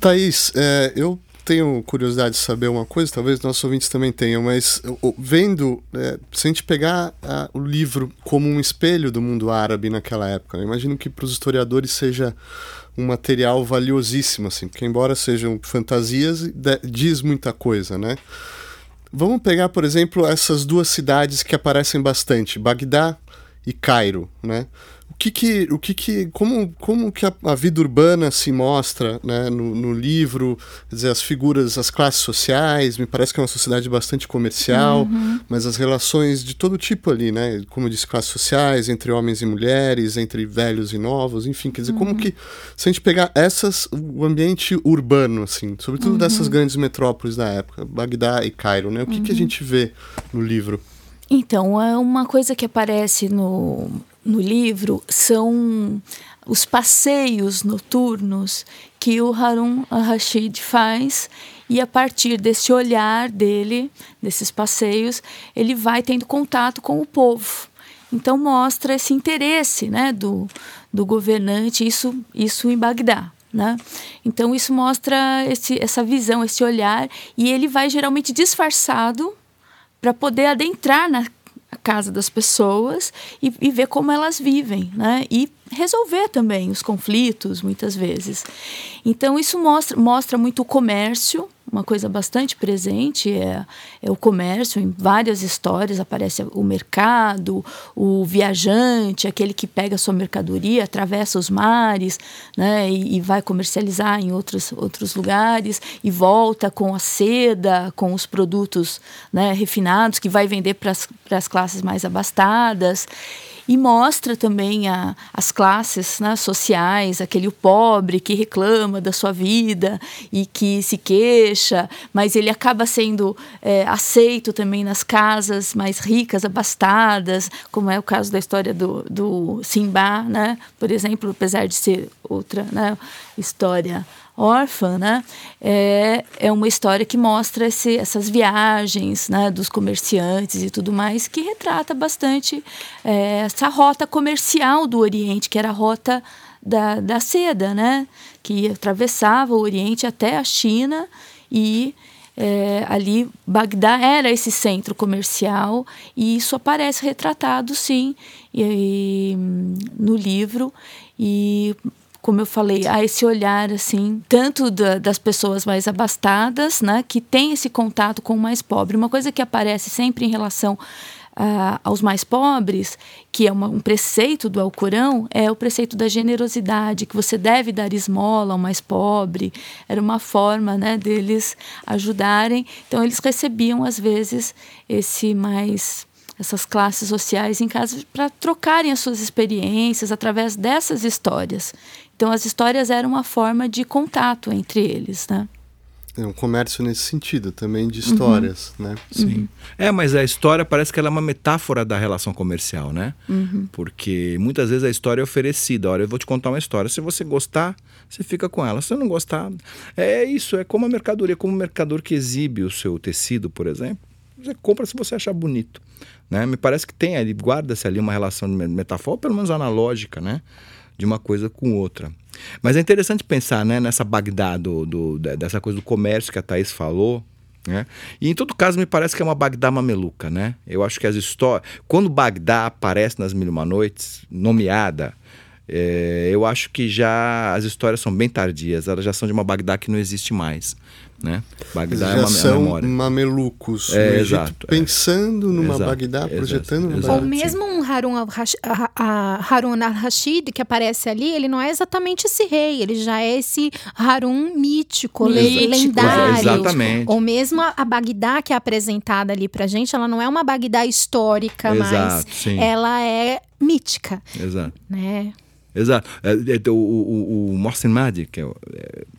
Thaís, é, eu tenho curiosidade de saber uma coisa, talvez nossos ouvintes também tenham, mas vendo, é, se a gente pegar a, o livro como um espelho do mundo árabe naquela época, né? imagino que para os historiadores seja um material valiosíssimo, assim, porque embora sejam fantasias, diz muita coisa, né? Vamos pegar, por exemplo, essas duas cidades que aparecem bastante, Bagdá e Cairo, né? que que, o que que, como, como que a, a vida urbana se mostra né, no, no, livro, quer dizer, as figuras, as classes sociais, me parece que é uma sociedade bastante comercial, uhum. mas as relações de todo tipo ali, né, como eu disse, classes sociais, entre homens e mulheres, entre velhos e novos, enfim, quer dizer, uhum. como que, se a gente pegar essas, o ambiente urbano, assim, sobretudo uhum. dessas grandes metrópoles da época, Bagdá e Cairo, né, o que que a uhum. gente vê no livro? Então, é uma coisa que aparece no, no livro são os passeios noturnos que o Harun al-Rashid faz e a partir desse olhar dele, desses passeios, ele vai tendo contato com o povo. Então mostra esse interesse, né, do, do governante, isso isso em Bagdá. Né? Então isso mostra esse, essa visão, esse olhar, e ele vai geralmente disfarçado para poder adentrar na, casa das pessoas e, e, ver como elas vivem, né? E resolver também os conflitos, muitas vezes. Então, isso mostra, mostra muito o comércio, uma coisa bastante presente é, é o comércio. Em várias histórias aparece o mercado, o viajante, aquele que pega sua mercadoria, atravessa os mares né, e, e vai comercializar em outros, outros lugares e volta com a seda, com os produtos né, refinados que vai vender para as classes mais abastadas. E mostra também a, as classes né, sociais, aquele pobre que reclama da sua vida e que se queixa, mas ele acaba sendo é, aceito também nas casas mais ricas, abastadas, como é o caso da história do, do Simba, né? por exemplo, apesar de ser outra né, história órfã, né? É, é uma história que mostra esse, essas viagens né, dos comerciantes e tudo mais, que retrata bastante é, essa rota comercial do Oriente, que era a rota da, da seda, né? Que atravessava o Oriente até a China e é, ali Bagdá era esse centro comercial e isso aparece retratado sim e, e, no livro e como eu falei, há esse olhar assim, tanto da, das pessoas mais abastadas, né, que tem esse contato com o mais pobre. Uma coisa que aparece sempre em relação uh, aos mais pobres, que é uma, um preceito do Alcorão, é o preceito da generosidade, que você deve dar esmola ao mais pobre. Era uma forma, né, deles ajudarem. Então eles recebiam às vezes esse mais essas classes sociais em casa para trocarem as suas experiências através dessas histórias. Então, as histórias eram uma forma de contato entre eles, né? É um comércio nesse sentido também de histórias, uhum. né? Sim. Uhum. É, mas a história parece que ela é uma metáfora da relação comercial, né? Uhum. Porque muitas vezes a história é oferecida. Olha, eu vou te contar uma história. Se você gostar, você fica com ela. Se você não gostar, é isso. É como a mercadoria, como o mercador que exibe o seu tecido, por exemplo. Você compra se você achar bonito, né? Me parece que tem ali, guarda-se ali uma relação metafórica, pelo menos analógica, né? De uma coisa com outra. Mas é interessante pensar né, nessa Bagdá, do, do, dessa coisa do comércio que a Thaís falou. Né? E em todo caso, me parece que é uma Bagdá mameluca. Né? Eu acho que as histórias. Quando Bagdá aparece nas Mil e Uma Noites, nomeada, é, eu acho que já as histórias são bem tardias, elas já são de uma Bagdá que não existe mais. Né? Bagdá Já é uma são memória. mamelucos é, no Egito, exato, é. pensando numa exato, Bagdá, projetando exato, numa Bagdá. Ou mesmo um Harun, Harun al-Rashid que aparece ali, ele não é exatamente esse rei, ele já é esse Harun mítico, mítico lendário. Exatamente. Ou mesmo a Bagdá que é apresentada ali pra gente, ela não é uma Bagdá histórica, mas sim. ela é mítica. Exato. Né? Exato. É, é, o, o, o Mohsen Mahdi, que é,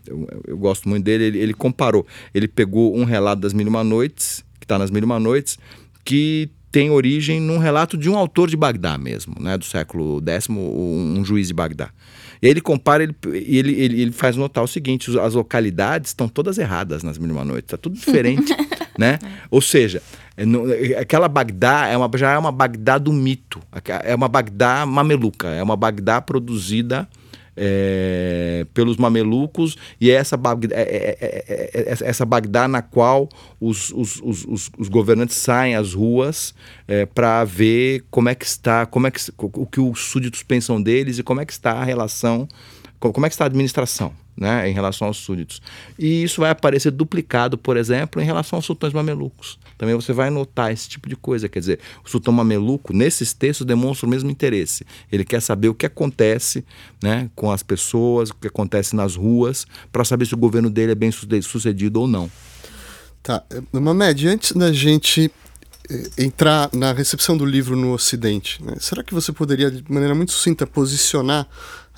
eu, eu, gosto muito dele, ele, ele comparou. Ele pegou um relato das Mil e Uma Noites, que está nas Mil e Uma Noites, que tem origem num relato de um autor de Bagdá mesmo, né, do século X, um juiz de Bagdá. E aí ele compara, ele, ele, ele, ele faz notar o seguinte: as localidades estão todas erradas nas Mil e Uma Noites, está tudo diferente. né? Ou seja, é, é, aquela Bagdá é uma, já é uma Bagdá do mito, é uma Bagdá mameluca, é uma Bagdá produzida é, pelos mamelucos e é essa Bagdá, é, é, essa Bagdá na qual os, os, os, os governantes saem às ruas para ver como é que está, como é que, o que os súditos pensam deles e como é que está a relação, como é que está a administração né, em relação aos súditos. E isso vai aparecer duplicado, por exemplo, em relação aos sultões mamelucos. Também você vai notar esse tipo de coisa. Quer dizer, o sultão mameluco, nesses textos, demonstra o mesmo interesse. Ele quer saber o que acontece né, com as pessoas, o que acontece nas ruas, para saber se o governo dele é bem sucedido ou não. Tá. Mamed, antes da gente eh, entrar na recepção do livro no Ocidente, né, será que você poderia, de maneira muito sucinta, posicionar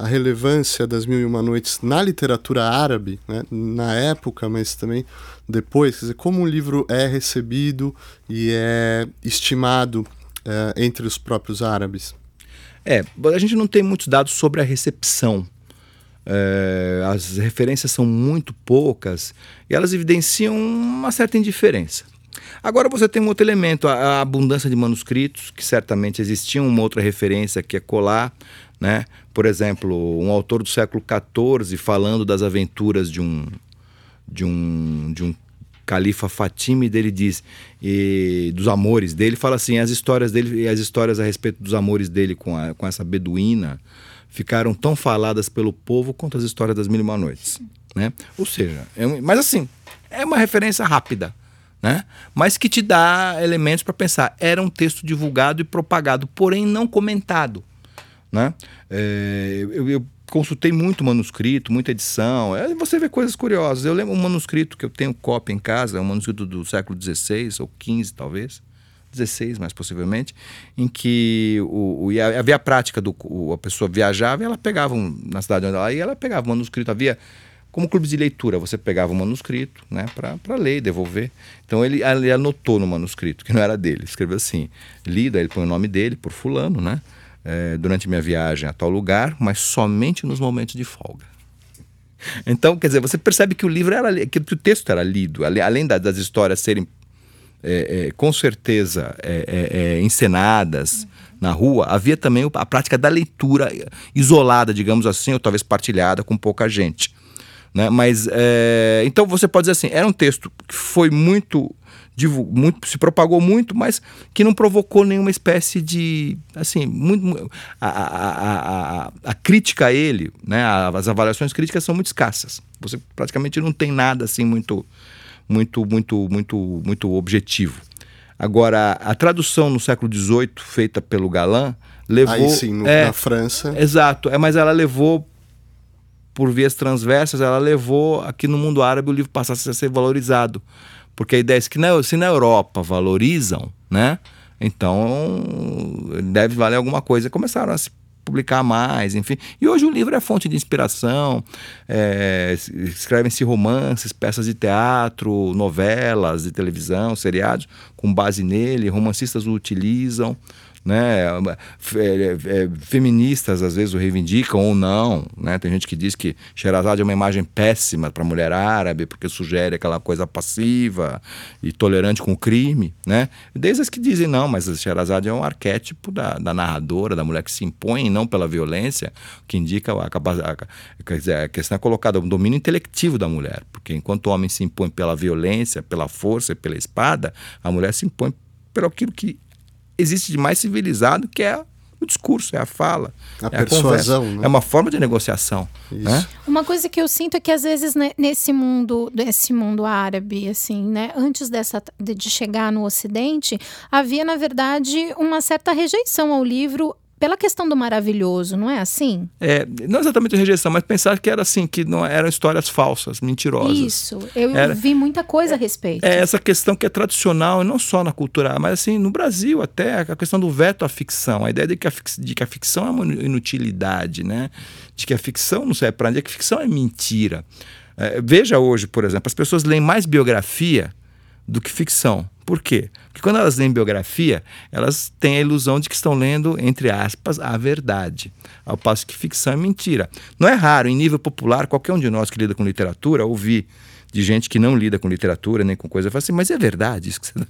a relevância das Mil e Uma Noites na literatura árabe, né, na época, mas também depois, quer dizer, como o livro é recebido e é estimado é, entre os próprios árabes? É, a gente não tem muitos dados sobre a recepção. É, as referências são muito poucas e elas evidenciam uma certa indiferença. Agora você tem um outro elemento, a, a abundância de manuscritos, que certamente existia uma outra referência que é colar né? Por exemplo, um autor do século XIV falando das aventuras de um, de um, de um califa Fatimide, ele diz, e dos amores dele, fala assim, as histórias dele, as histórias a respeito dos amores dele com, a, com essa beduína ficaram tão faladas pelo povo quanto as histórias das Mil e Uma Noites, né? Ou seja, é um, mas assim, é uma referência rápida, né? Mas que te dá elementos para pensar. Era um texto divulgado e propagado, porém não comentado. Né? É, eu, eu, consultei muito manuscrito, muita edição. É, você vê coisas curiosas. Eu lembro um manuscrito que eu tenho cópia em casa, um manuscrito do século XVI ou XV, talvez. XVI mais possivelmente, em que o, o havia a prática do o, a pessoa viajava e ela pegava um, na cidade onde ela ia, ela pegava o manuscrito, havia como clube de leitura, você pegava o manuscrito né, para ler e devolver. Então ele, ele, anotou no manuscrito, que não era dele, escreveu assim, lido, aí ele põe o nome dele, por fulano, né? É, durante minha viagem a tal lugar, mas somente nos momentos de folga. Então, quer dizer, você percebe que o livro era que o texto era lido, além das histórias serem é, é, com certeza é, é, é, encenadas na rua, havia também a prática da leitura isolada, digamos assim, ou talvez partilhada com pouca gente. Né? Mas é, então você pode dizer assim, era um texto que foi muito, muito se propagou muito, mas que não provocou nenhuma espécie de assim muito a, a, a, a crítica a ele, né? As avaliações críticas são muito escassas. Você praticamente não tem nada assim muito muito muito muito muito objetivo. Agora a tradução no século XVIII feita pelo Galan levou Aí sim, no, é, na França. Exato, é, mas ela levou por vias transversas, ela levou aqui no mundo árabe o livro passasse a ser valorizado. Porque a ideia é que na, se na Europa valorizam, né? Então deve valer alguma coisa. Começaram a se publicar mais, enfim. E hoje o livro é fonte de inspiração, é, escrevem-se romances, peças de teatro, novelas de televisão, seriados com base nele, romancistas o utilizam né? É, é, feministas às vezes o reivindicam ou não, né? Tem gente que diz que Sherazade é uma imagem péssima para a mulher árabe porque sugere aquela coisa passiva e tolerante com o crime, né? Desde as que dizem não, mas Sherazade é um arquétipo da, da narradora, da mulher que se impõe não pela violência, que indica a, a, a questão é colocada o domínio intelectivo da mulher, porque enquanto o homem se impõe pela violência, pela força e pela espada, a mulher se impõe pelo aquilo que existe de mais civilizado, que é o discurso, é a fala, a é persuasão, a né? é uma forma de negociação. Né? Uma coisa que eu sinto é que às vezes né, nesse mundo, nesse mundo árabe, assim, né, antes dessa de chegar no Ocidente, havia na verdade uma certa rejeição ao livro pela questão do maravilhoso, não é assim? É, não exatamente rejeição, mas pensar que era assim, que não eram histórias falsas, mentirosas. Isso, eu era, vi muita coisa a respeito. É essa questão que é tradicional, não só na cultura, mas assim, no Brasil até, a questão do veto à ficção, a ideia de que a, de que a ficção é uma inutilidade, né? De que a ficção não serve para nada, que a ficção é mentira. É, veja hoje, por exemplo, as pessoas leem mais biografia do que ficção. Por quê? Porque quando elas leem biografia, elas têm a ilusão de que estão lendo, entre aspas, a verdade. Ao passo que ficção é mentira. Não é raro, em nível popular, qualquer um de nós que lida com literatura ouvir de gente que não lida com literatura nem com coisa, fala assim, mas é verdade isso que você tá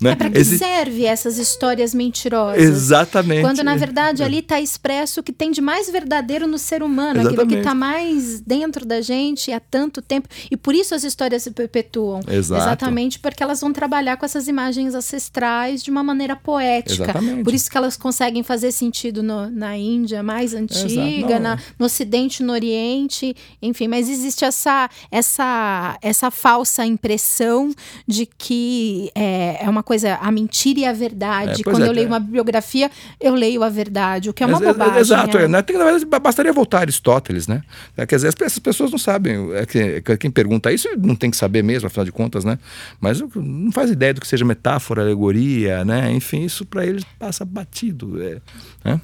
né? É para que Exi... serve essas histórias mentirosas? Exatamente. Quando na verdade ali está expresso o que tem de mais verdadeiro no ser humano, Exatamente. aquilo que está mais dentro da gente há tanto tempo. E por isso as histórias se perpetuam. Exato. Exatamente porque elas vão trabalhar com essas imagens ancestrais de uma maneira poética. Exatamente. Por isso que elas conseguem fazer sentido no, na Índia mais antiga, na, no Ocidente, no Oriente, enfim. Mas existe essa essa essa, falsa impressão de que é, é uma coisa, a mentira e a verdade. É, Quando é, eu leio uma bibliografia, eu leio a verdade, o que é uma bobagem. Exato, é. Né? Tem, na verdade, bastaria voltar a Aristóteles, né? É, quer dizer, essas pessoas não sabem. É que, quem pergunta isso não tem que saber mesmo, afinal de contas, né? Mas não faz ideia do que seja metáfora, alegoria, né? Enfim, isso para eles passa batido. É, né?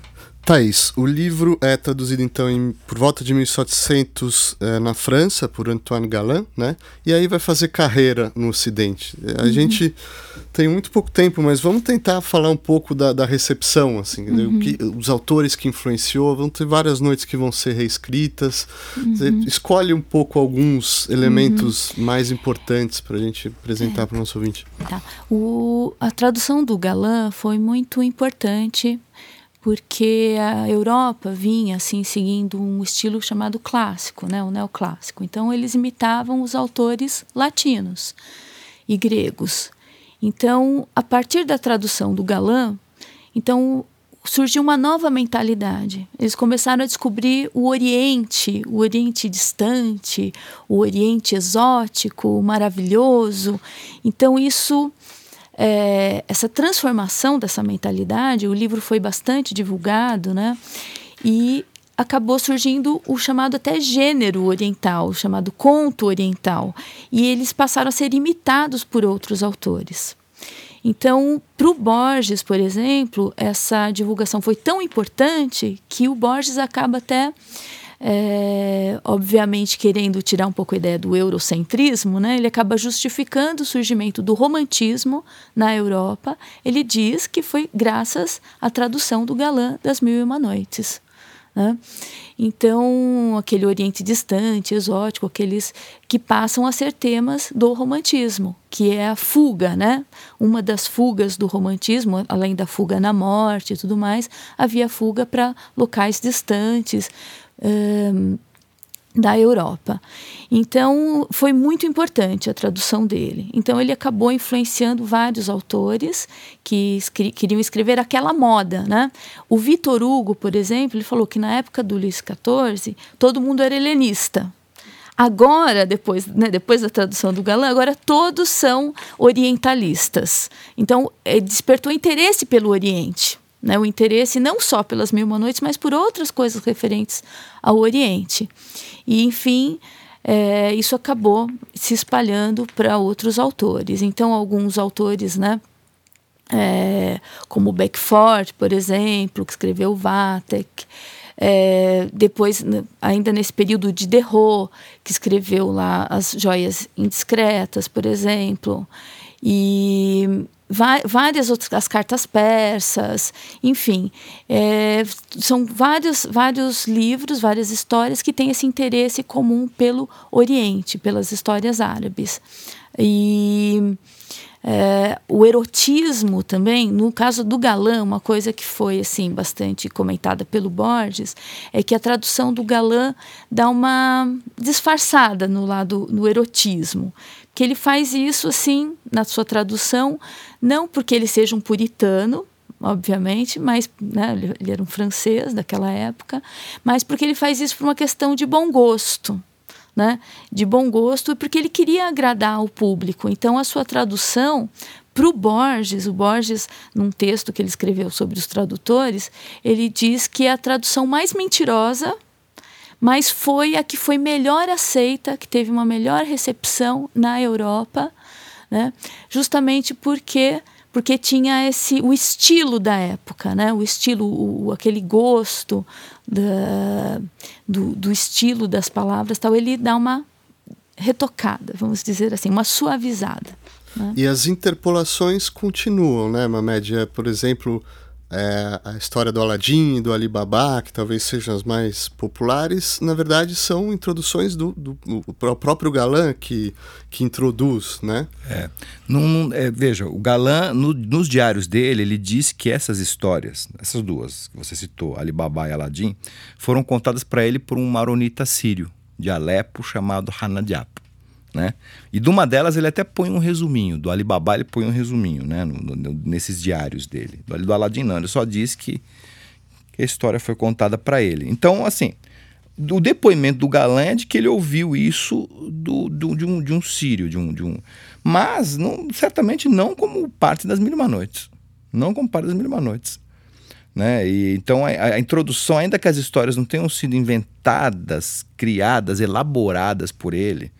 Thaís, o livro é traduzido então em, por volta de 1700 é, na França por Antoine Galland, né? E aí vai fazer carreira no Ocidente. A uhum. gente tem muito pouco tempo, mas vamos tentar falar um pouco da, da recepção, assim, uhum. que, os autores que influenciou. Vão ter várias noites que vão ser reescritas. Uhum. escolhe um pouco alguns elementos uhum. mais importantes para a gente apresentar é. para o nosso ouvinte. Tá. O, a tradução do Galã foi muito importante porque a Europa vinha assim seguindo um estilo chamado clássico, né, o neoclássico. Então eles imitavam os autores latinos e gregos. Então, a partir da tradução do Galã, então surgiu uma nova mentalidade. Eles começaram a descobrir o Oriente, o Oriente distante, o Oriente exótico, maravilhoso. Então isso é, essa transformação dessa mentalidade, o livro foi bastante divulgado, né? E acabou surgindo o chamado até gênero oriental, chamado conto oriental, e eles passaram a ser imitados por outros autores. Então, para o Borges, por exemplo, essa divulgação foi tão importante que o Borges acaba até é, obviamente querendo tirar um pouco a ideia do eurocentrismo, né, ele acaba justificando o surgimento do romantismo na Europa. Ele diz que foi graças à tradução do Galã das Mil e Uma Noites. Né? Então, aquele Oriente distante, exótico, aqueles que passam a ser temas do romantismo, que é a fuga, né? Uma das fugas do romantismo, além da fuga na morte e tudo mais, havia fuga para locais distantes, da Europa. Então, foi muito importante a tradução dele. Então, ele acabou influenciando vários autores que escri queriam escrever aquela moda. Né? O Vitor Hugo, por exemplo, ele falou que na época do Luís XIV, todo mundo era helenista. Agora, depois, né, depois da tradução do Galã, agora todos são orientalistas. Então, eh, despertou interesse pelo Oriente né, o interesse não só pelas Mil Uma Noites, mas por outras coisas referentes ao Oriente. E, enfim, é, isso acabou se espalhando para outros autores. Então, alguns autores, né, é, como Beckford, por exemplo, que escreveu Vatek, é, depois, ainda nesse período de Derro, que escreveu lá as joias indiscretas, por exemplo, e várias outras as cartas persas, enfim, é, são vários vários livros, várias histórias que têm esse interesse comum pelo Oriente, pelas histórias árabes. E é, o erotismo também, no caso do galã, uma coisa que foi assim bastante comentada pelo Borges é que a tradução do galã dá uma disfarçada no lado no erotismo, que ele faz isso assim na sua tradução, não porque ele seja um puritano, obviamente, mas né, ele era um francês daquela época, mas porque ele faz isso por uma questão de bom gosto né, de bom gosto, porque ele queria agradar o público. Então, a sua tradução para o Borges, o Borges, num texto que ele escreveu sobre os tradutores, ele diz que é a tradução mais mentirosa, mas foi a que foi melhor aceita, que teve uma melhor recepção na Europa, né? justamente porque porque tinha esse o estilo da época, né? O estilo, o, aquele gosto da, do, do estilo das palavras, tal. Ele dá uma retocada, vamos dizer assim, uma suavizada. Né? E as interpolações continuam, né, Mamed? É, por exemplo, é, a história do Aladim e do Alibaba, que talvez sejam as mais populares, na verdade são introduções do, do, do próprio Galã que, que introduz, né? É. Num, é, veja, o Galã, no, nos diários dele, ele disse que essas histórias, essas duas que você citou, Alibaba e Aladim, foram contadas para ele por um maronita sírio de Alepo chamado Hanadiap. Né? E de uma delas ele até põe um resuminho, do Alibaba ele põe um resuminho né? No, no, nesses diários dele. Do, do Aladdin não, ele só diz que, que a história foi contada para ele. Então, assim, o depoimento do galã é de que ele ouviu isso do, do, de, um, de um sírio, de um, de um... mas não, certamente não como parte das Mil e Uma Noites. Não como parte das Mil e Uma Noites. Né? E, então a, a, introdução, ainda que as histórias não tenham sido inventadas, criadas, elaboradas por ele,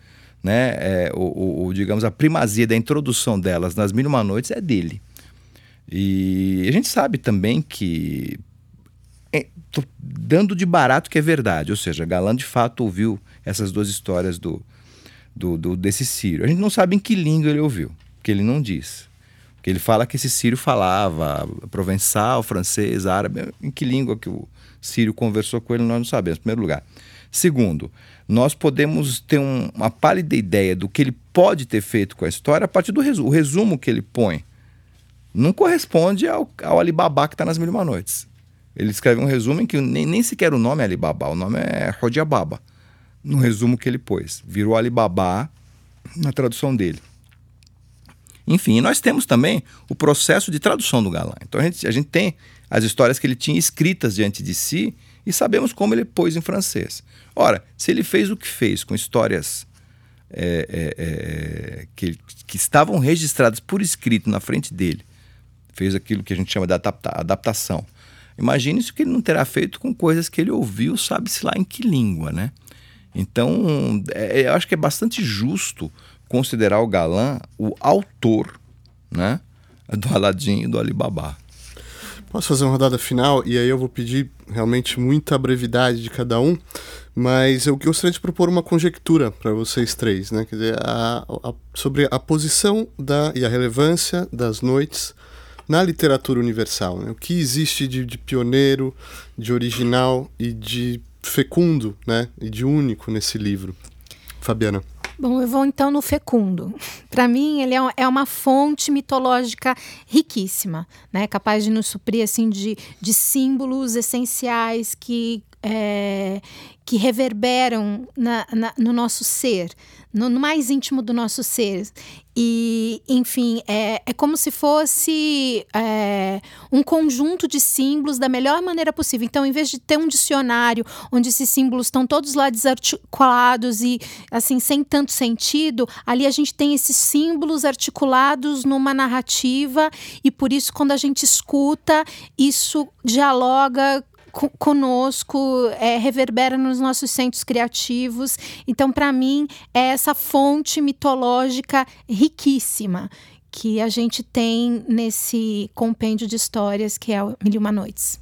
né, é, o, o, digamos, a primazia da introdução delas nas Mil Uma Noites é dele. E a gente sabe também que, é, dando de barato que é verdade, ou seja, Galã de fato ouviu essas duas histórias do, do, do, desse Círio. A gente não sabe em que língua ele ouviu, que ele não diz. Porque ele fala que esse Círio falava provençal, francês, árabe. Em que língua que o Círio conversou com ele, nós não sabemos, em primeiro lugar. Segundo, nós podemos ter um, uma pálida ideia do que ele pode ter feito com a história a partir do resumo. Resumo que ele põe não corresponde ao, ao Alibaba que está nas Mil e Uma Noites. Ele escreve um resumo em que nem, nem sequer o nome é Alibaba, o nome é Rodiababa, no resumo que ele pôs. Virou Alibaba na tradução dele. Enfim, nós temos também o processo de tradução do Galã. Então a gente, a gente tem as histórias que ele tinha escritas diante de si e sabemos como ele pôs em francês. Ora, se ele fez o que fez com histórias é, é, é, que, que, estavam registradas por escrito na frente dele, fez aquilo que a gente chama de adapta adaptação. Imagine isso que ele não terá feito com coisas que ele ouviu, sabe-se lá em que língua, né? Então, é, eu acho que é bastante justo considerar o Galã o autor, né? do Aladim e do Alibaba. Posso fazer uma rodada final e aí eu vou pedir realmente muita brevidade de cada um, mas eu gostaria de propor uma conjectura para vocês três, né? Quer dizer, a, a, sobre a posição da, e a relevância das noites na literatura universal. Né? O que existe de, de pioneiro, de original e de fecundo, né? E de único nesse livro. Fabiana. Bom, eu vou então no fecundo. Para mim, ele é, é uma fonte mitológica riquíssima, né? Capaz de nos suprir assim de, de símbolos essenciais que é, que reverberam na, na, no nosso ser, no, no, mais íntimo do nosso ser. E, enfim, é, é como se fosse é, um conjunto de símbolos da melhor maneira possível. Então, em vez de ter um dicionário onde esses símbolos estão todos lá desarticulados e, assim, sem tanto sentido, ali a gente tem esses símbolos articulados numa narrativa e, por isso, quando a gente escuta, isso dialoga conosco, é, reverbera nos nossos centros criativos. Então, para mim, é essa fonte mitológica riquíssima que a gente tem nesse compêndio de histórias que é o Mil e Uma Noites.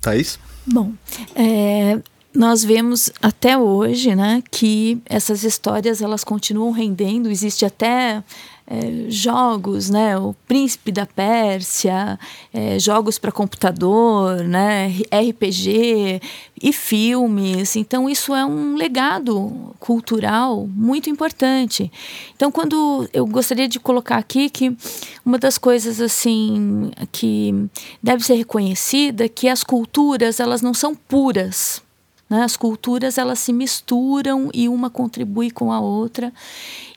Thaís? Bom, é, nós vemos até hoje né, que essas histórias elas continuam rendendo, existe até é, jogos, né? O Príncipe da Pérsia, é, jogos para computador, né? RPG e filmes. Então isso é um legado cultural muito importante. Então quando eu gostaria de colocar aqui que uma das coisas assim que deve ser reconhecida é que as culturas elas não são puras. Né? As culturas elas se misturam e uma contribui com a outra.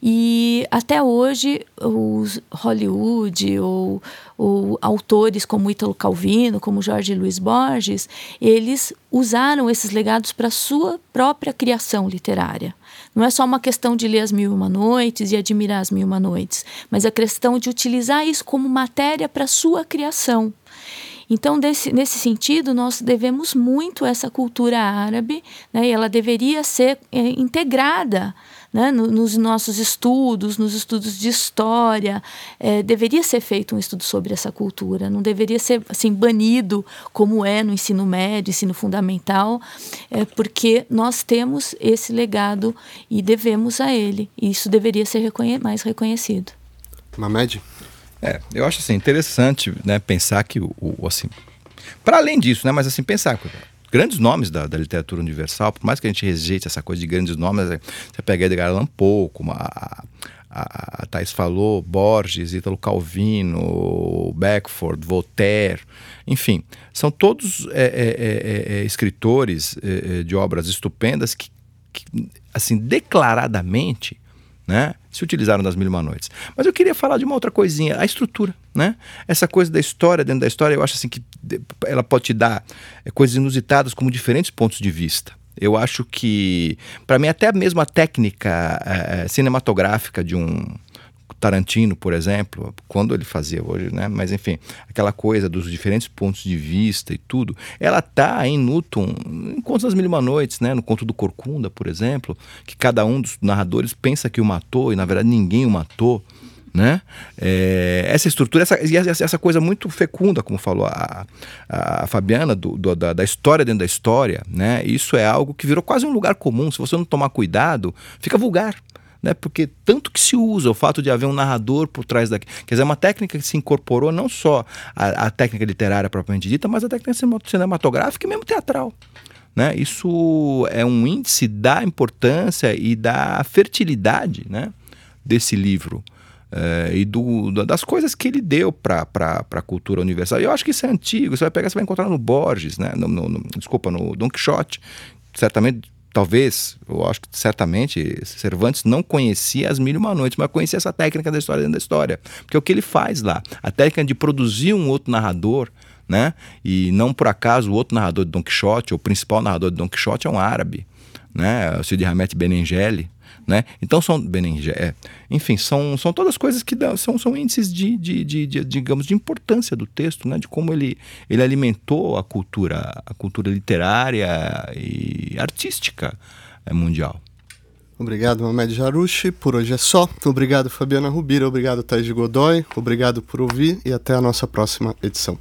E até hoje, os Hollywood ou, ou autores como Ítalo Calvino, como Jorge Luiz Borges, eles usaram esses legados para sua própria criação literária. Não é só uma questão de ler As Mil e Uma Noites e admirar As Mil e Uma Noites, mas a questão de utilizar isso como matéria para sua criação. Então, desse, nesse sentido, nós devemos muito essa cultura árabe, né, e ela deveria ser é, integrada né, no, nos nossos estudos, nos estudos de história. É, deveria ser feito um estudo sobre essa cultura, não deveria ser assim banido como é no ensino médio, ensino fundamental, é, porque nós temos esse legado e devemos a ele. E isso deveria ser reconhe mais reconhecido. Mamed? É, eu acho assim interessante, né, pensar que o, o assim, para além disso, né, mas assim pensar grandes nomes da, da, literatura universal, por mais que a gente rejeite essa coisa de grandes nomes, é, você pega Edgar Allan Poe, como a, a, a Thais falou, Borges, Ítalo Calvino, Beckford, Voltaire, enfim, são todos é, é, é, é escritores é, de obras estupendas que, que, assim, declaradamente né? Se utilizaram das Mil e Uma Noites. Mas eu queria falar de uma outra coisinha, a estrutura, né? Essa coisa da história, dentro da história, eu acho assim que ela pode te dar é, coisas inusitadas como diferentes pontos de vista. Eu acho que, para mim, até mesmo a técnica é, cinematográfica de um Tarantino, por exemplo, quando ele fazia hoje, né? Mas enfim, aquela coisa dos diferentes pontos de vista e tudo, ela tá em Newton, em Contos das Mil e Uma Noites, né? No conto do Corcunda, por exemplo, que cada um dos narradores pensa que o matou e na verdade ninguém o matou. Né? É, essa estrutura, essa, essa, coisa muito fecunda, como falou a, a Fabiana, do, do, da, da, história dentro da história, né? Isso é algo que virou quase um lugar comum. Se você não tomar cuidado, fica vulgar né? Porque tanto que se usa o fato de haver um narrador por trás daqui. Quer dizer, é uma técnica que se incorporou não só a, a técnica literária propriamente dita, mas a técnica cinematográfica e mesmo teatral. Né? Isso é um índice da importância e da fertilidade né? desse livro. É, e do, das coisas que ele deu para a cultura universal. E eu acho que isso é antigo, você vai pegar, você vai encontrar no Borges, né? no, no, no desculpa, no Don Quixote, certamente talvez, eu acho que certamente, Cervantes não conhecia as mil e uma noites, mas conhecia essa técnica da história dentro da história. Porque é o que ele faz lá, a técnica de produzir um outro narrador, né? E não por acaso o outro narrador de Don Quixote, o principal narrador de Don Quixote é um árabe, né? O Cid Hamet Benengeli, né? Então são Benengé, é, enfim, são, são todas coisas que dão, são, são índices de, de, de, de, digamos, de importância do texto, né? De como ele, ele alimentou a cultura, a cultura literária e artística é, mundial. Obrigado, Mamed Jarushi. Por hoje é só. Obrigado, Fabiana Rubira. Obrigado, Thaís de Godoy. Obrigado por ouvir e até a nossa próxima edição.